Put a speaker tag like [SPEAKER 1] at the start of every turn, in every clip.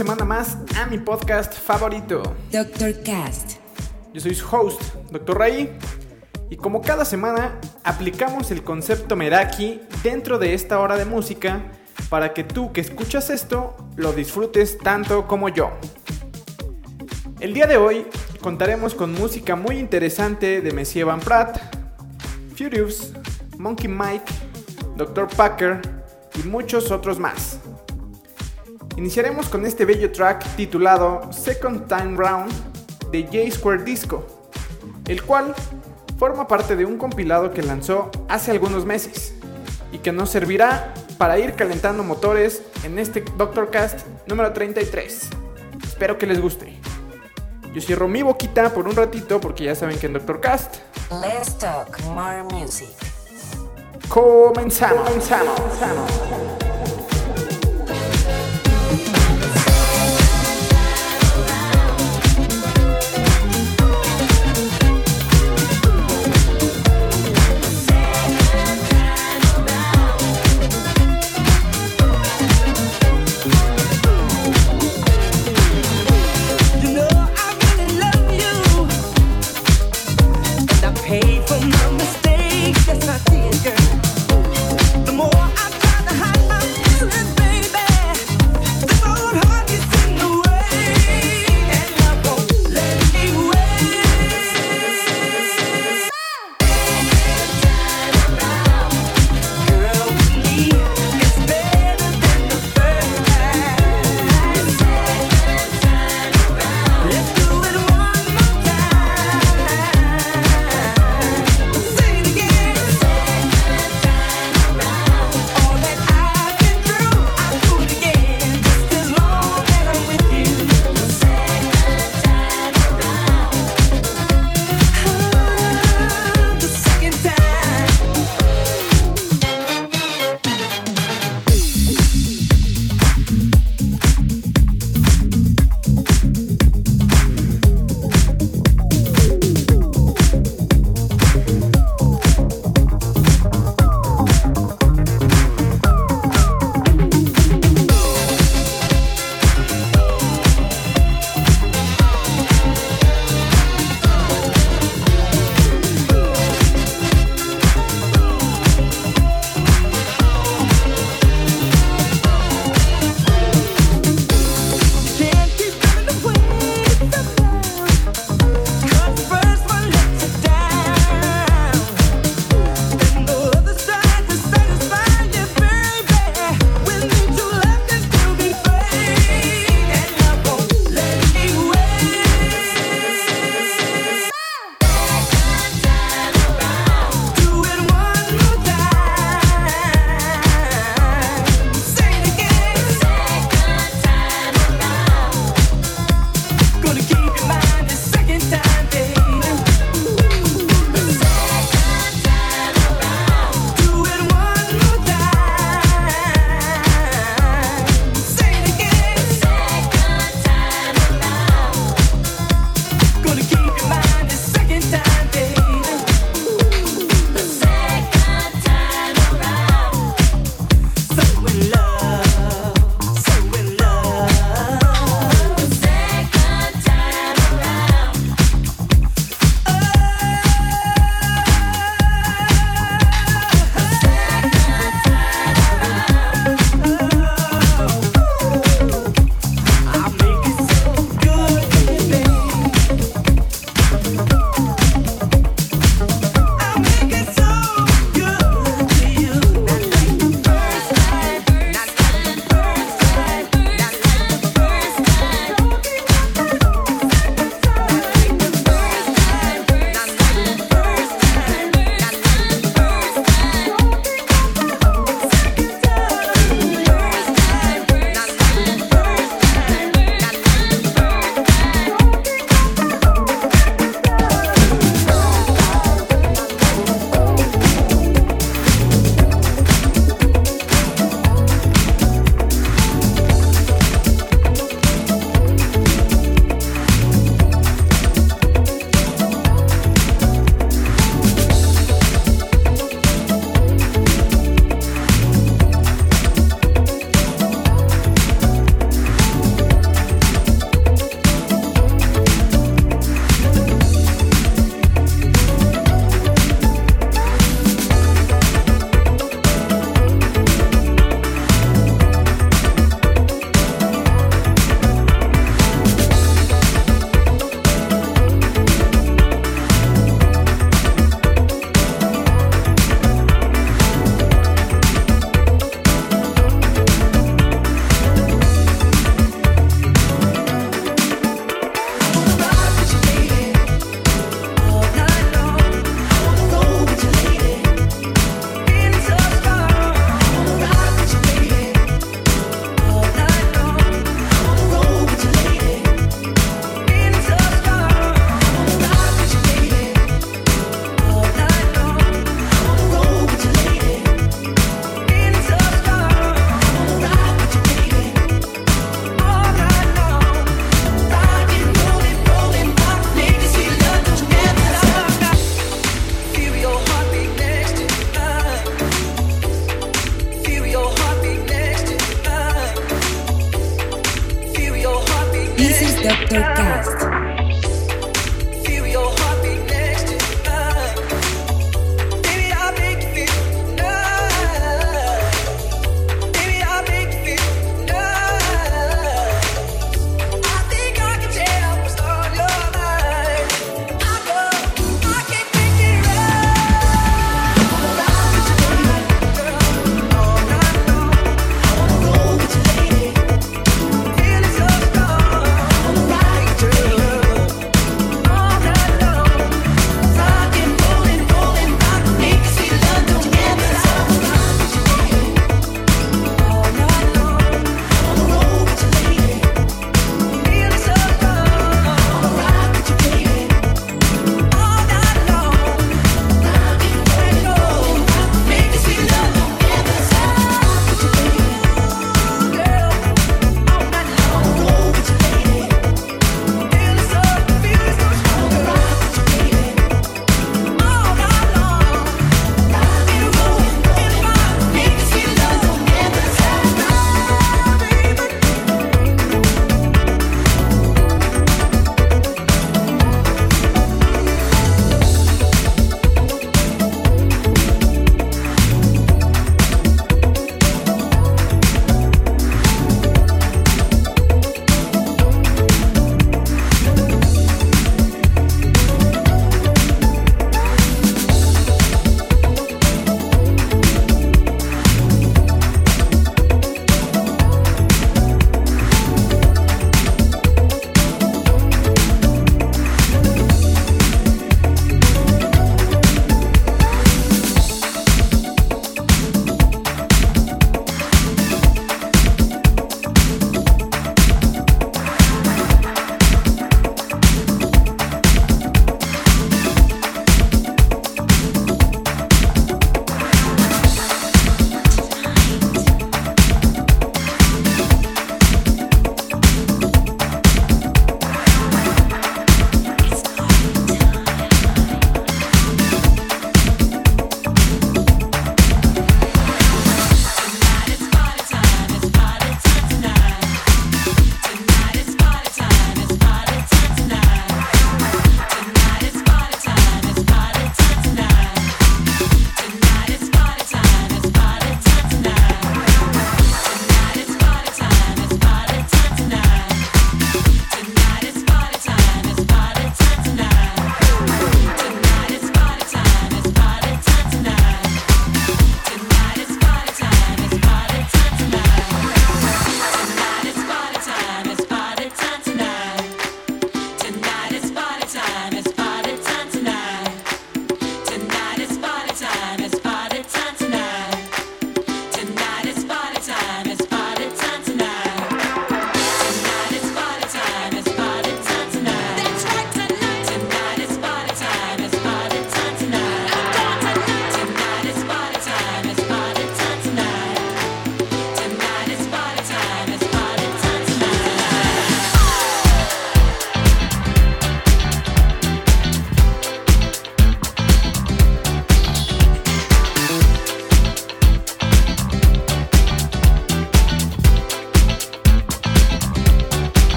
[SPEAKER 1] Semana más a mi podcast favorito.
[SPEAKER 2] Dr. Cast.
[SPEAKER 1] Yo soy su host, Dr. Ray, y como cada semana aplicamos el concepto Meraki dentro de esta hora de música para que tú que escuchas esto lo disfrutes tanto como yo. El día de hoy contaremos con música muy interesante de Messier Van Pratt, Furious, Monkey Mike, Dr. Packer y muchos otros más. Iniciaremos con este bello track titulado Second Time Round de J Square Disco, el cual forma parte de un compilado que lanzó hace algunos meses y que nos servirá para ir calentando motores en este Doctor Cast número 33. Espero que les guste. Yo cierro mi boquita por un ratito porque ya saben que en Doctor Cast
[SPEAKER 2] Let's talk more music.
[SPEAKER 1] comenzamos. comenzamos.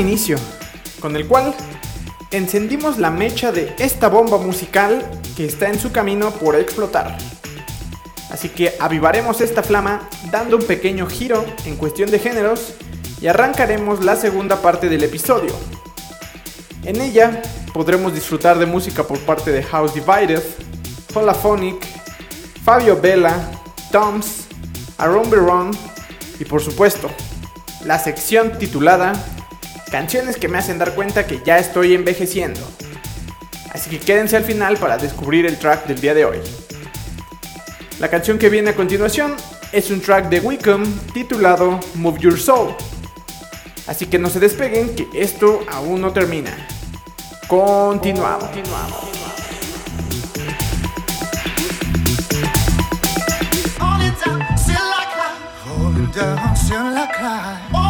[SPEAKER 1] Inicio, con el cual encendimos la mecha de esta bomba musical que está en su camino por explotar. Así que avivaremos esta flama dando un pequeño giro en cuestión de géneros y arrancaremos la segunda parte del episodio. En ella podremos disfrutar de música por parte de House Divided, Holaphonic, Fabio Bella, Toms, Aaron Beron y por supuesto, la sección titulada Canciones que me hacen dar cuenta que ya estoy envejeciendo. Así que quédense al final para descubrir el track del día de hoy. La canción que viene a continuación es un track de Wickham titulado Move Your Soul. Así que no se despeguen que esto aún no termina. Continuamos.
[SPEAKER 3] Down,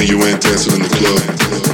[SPEAKER 4] when you ain't dancing in the club.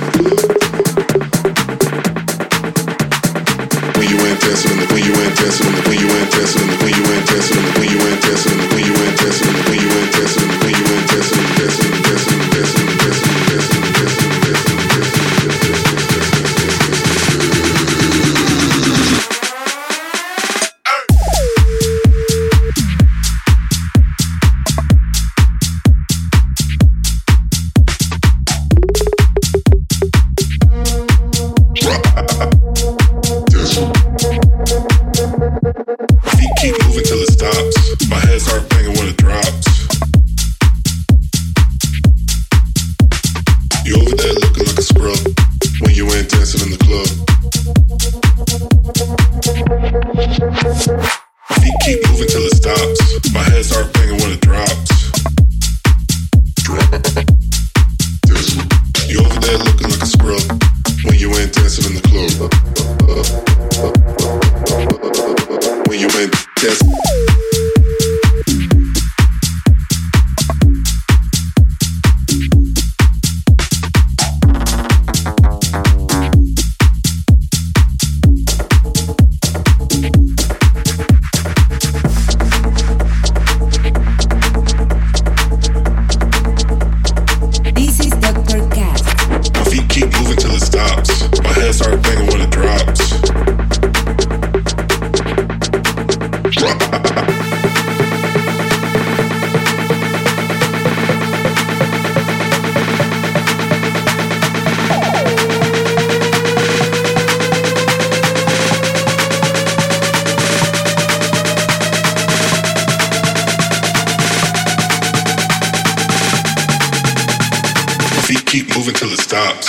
[SPEAKER 4] keep moving till it stops.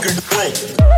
[SPEAKER 4] fucking broke.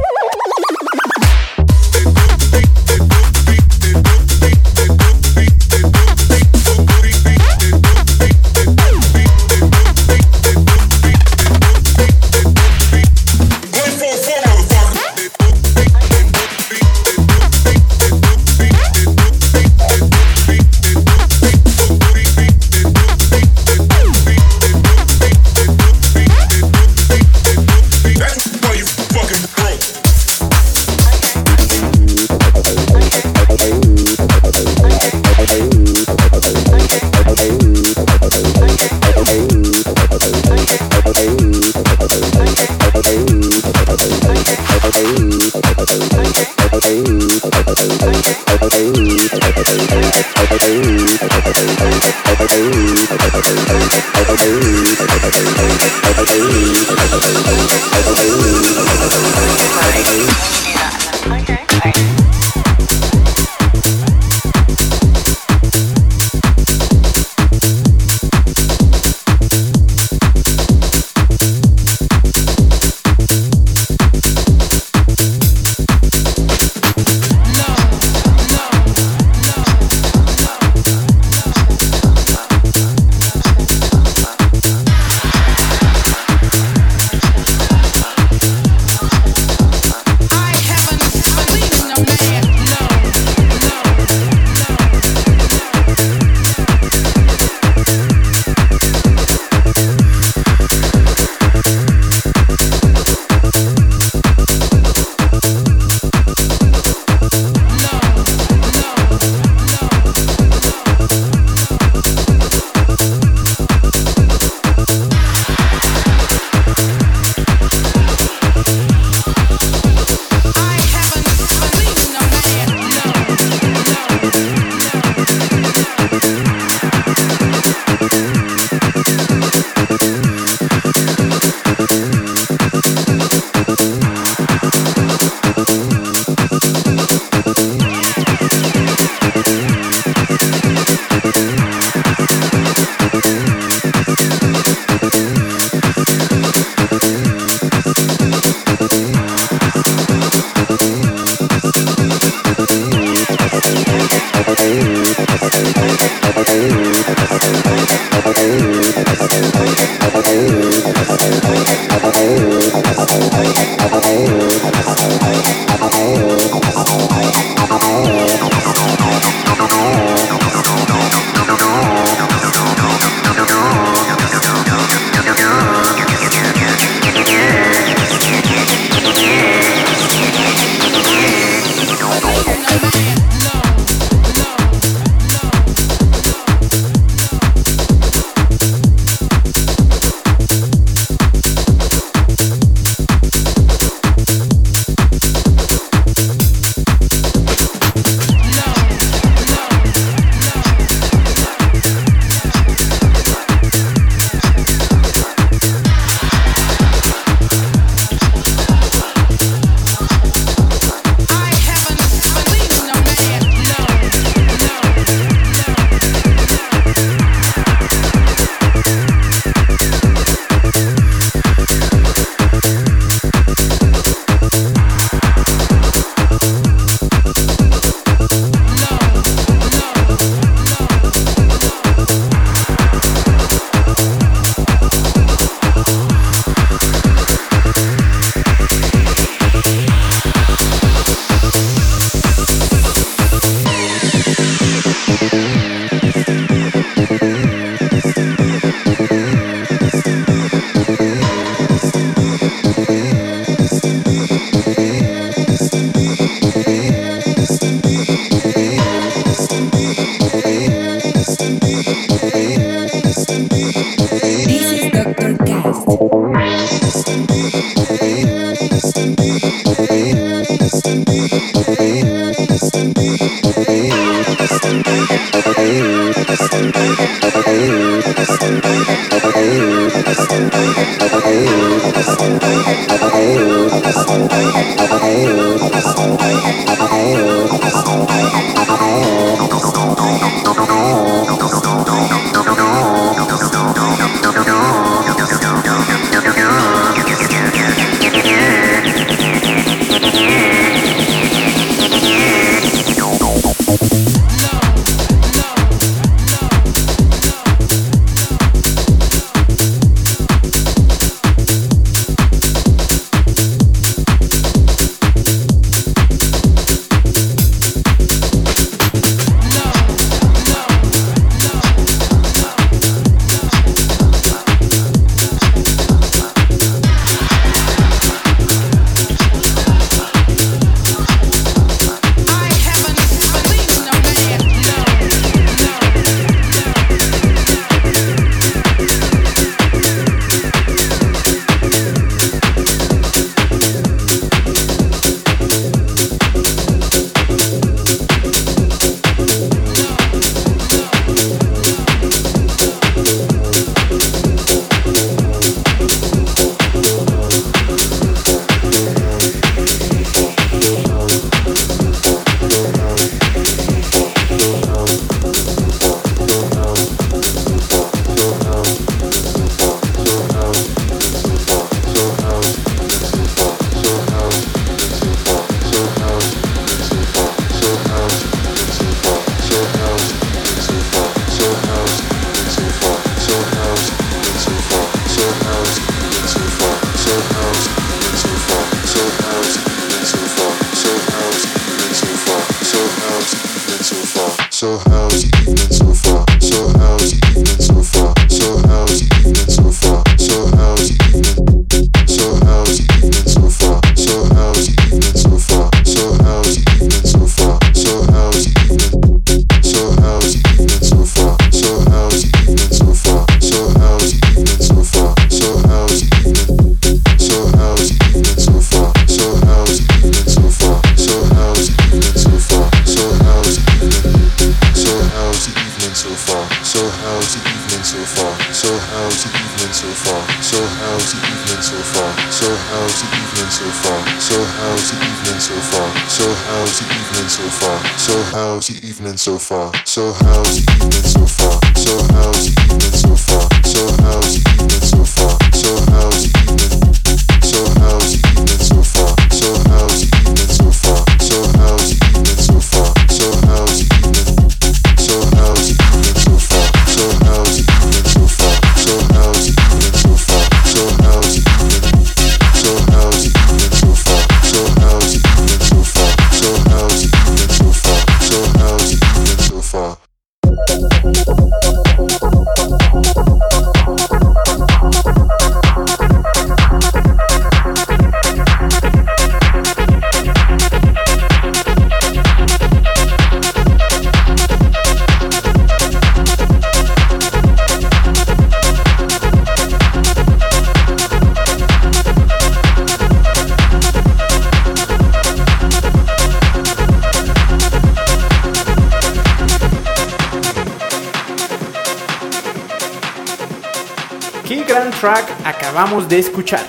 [SPEAKER 1] acabamos de escuchar.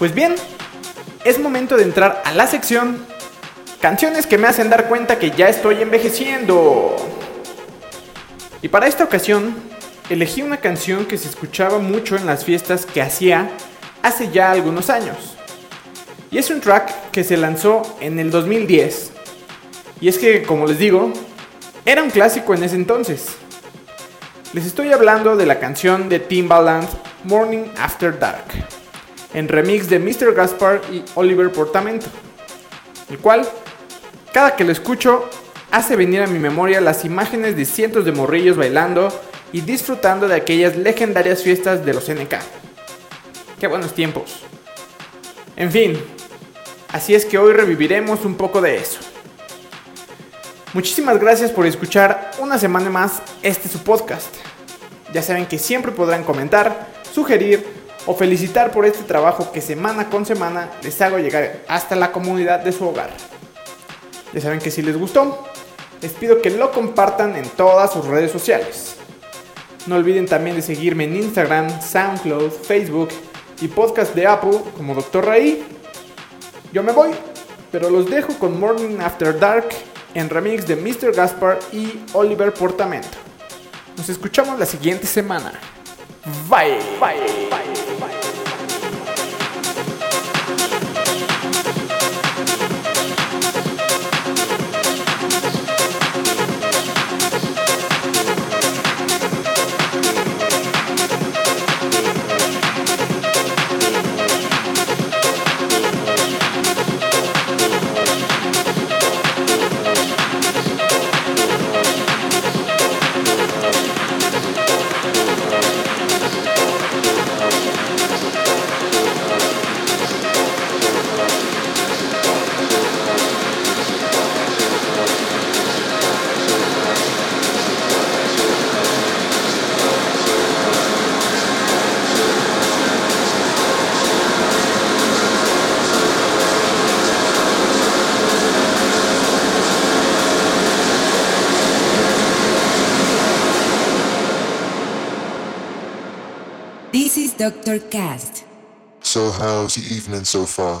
[SPEAKER 1] Pues bien, es momento de entrar a la sección Canciones que me hacen dar cuenta que ya estoy envejeciendo. Y para esta ocasión, elegí una canción que se escuchaba mucho en las fiestas que hacía hace ya algunos años. Y es un track que se lanzó en el 2010. Y es que, como les digo, era un clásico en ese entonces. Les estoy hablando de la canción de Timbaland Morning After Dark, en remix de Mr. Gaspar y Oliver Portamento, el cual, cada que lo escucho, hace venir a mi memoria las imágenes de cientos de morrillos bailando y disfrutando de aquellas legendarias fiestas de los NK. Qué buenos tiempos. En fin, así es que hoy reviviremos un poco de eso. Muchísimas gracias por escuchar una semana más este su podcast. Ya saben que siempre podrán comentar, sugerir o felicitar por este trabajo que semana con semana les hago llegar hasta la comunidad de su hogar. Ya saben que si les gustó, les pido que lo compartan en todas sus redes sociales. No olviden también de seguirme en Instagram, SoundCloud, Facebook y podcast de Apple como Dr. Ray. Yo me voy, pero los dejo con Morning After Dark en remix de Mr. Gaspar y Oliver Portamento. Nos escuchamos la siguiente semana.
[SPEAKER 2] vai. vai. vai.
[SPEAKER 5] So how's the evening so far?